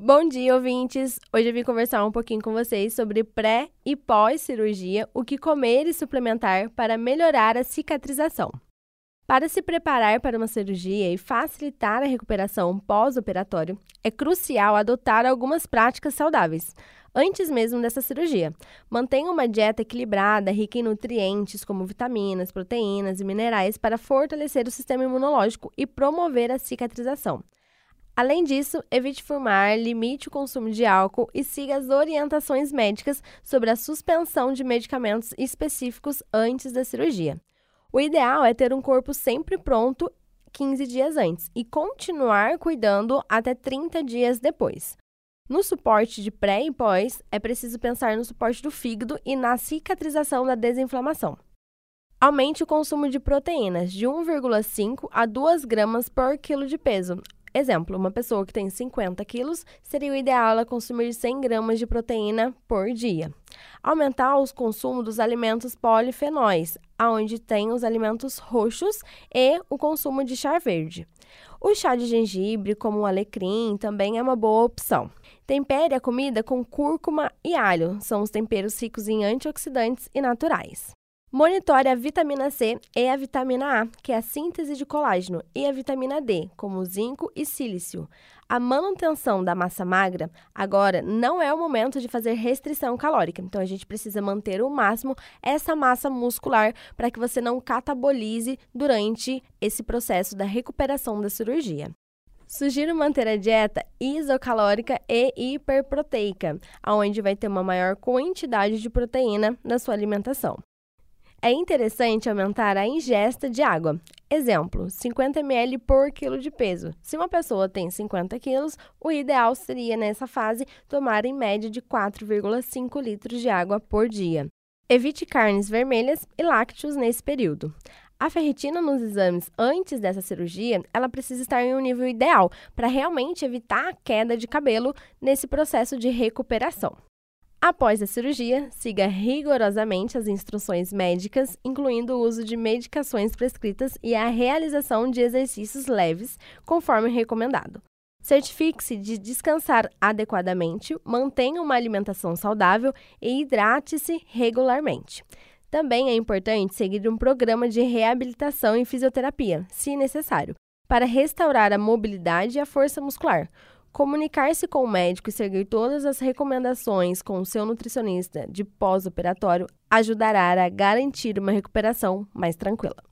Bom dia, ouvintes! Hoje eu vim conversar um pouquinho com vocês sobre pré e pós-cirurgia, o que comer e suplementar para melhorar a cicatrização. Para se preparar para uma cirurgia e facilitar a recuperação pós-operatório, é crucial adotar algumas práticas saudáveis antes mesmo dessa cirurgia. Mantenha uma dieta equilibrada, rica em nutrientes como vitaminas, proteínas e minerais para fortalecer o sistema imunológico e promover a cicatrização. Além disso, evite fumar, limite o consumo de álcool e siga as orientações médicas sobre a suspensão de medicamentos específicos antes da cirurgia. O ideal é ter um corpo sempre pronto 15 dias antes e continuar cuidando até 30 dias depois. No suporte de pré e pós, é preciso pensar no suporte do fígado e na cicatrização da desinflamação. Aumente o consumo de proteínas de 1,5 a 2 gramas por quilo de peso, Exemplo, uma pessoa que tem 50 quilos, seria o ideal ela consumir 100 gramas de proteína por dia. Aumentar o consumo dos alimentos polifenóis, aonde tem os alimentos roxos e o consumo de chá verde. O chá de gengibre, como o alecrim, também é uma boa opção. Tempere a comida com cúrcuma e alho, são os temperos ricos em antioxidantes e naturais. Monitore a vitamina C e a vitamina A, que é a síntese de colágeno, e a vitamina D, como zinco e sílicio. A manutenção da massa magra, agora, não é o momento de fazer restrição calórica. Então, a gente precisa manter o máximo essa massa muscular para que você não catabolize durante esse processo da recuperação da cirurgia. Sugiro manter a dieta isocalórica e hiperproteica, onde vai ter uma maior quantidade de proteína na sua alimentação. É interessante aumentar a ingesta de água. Exemplo, 50 ml por quilo de peso. Se uma pessoa tem 50 quilos, o ideal seria, nessa fase, tomar em média de 4,5 litros de água por dia. Evite carnes vermelhas e lácteos nesse período. A ferritina nos exames antes dessa cirurgia, ela precisa estar em um nível ideal para realmente evitar a queda de cabelo nesse processo de recuperação. Após a cirurgia, siga rigorosamente as instruções médicas, incluindo o uso de medicações prescritas e a realização de exercícios leves, conforme recomendado. Certifique-se de descansar adequadamente, mantenha uma alimentação saudável e hidrate-se regularmente. Também é importante seguir um programa de reabilitação e fisioterapia, se necessário, para restaurar a mobilidade e a força muscular Comunicar-se com o médico e seguir todas as recomendações com o seu nutricionista de pós-operatório ajudará a garantir uma recuperação mais tranquila.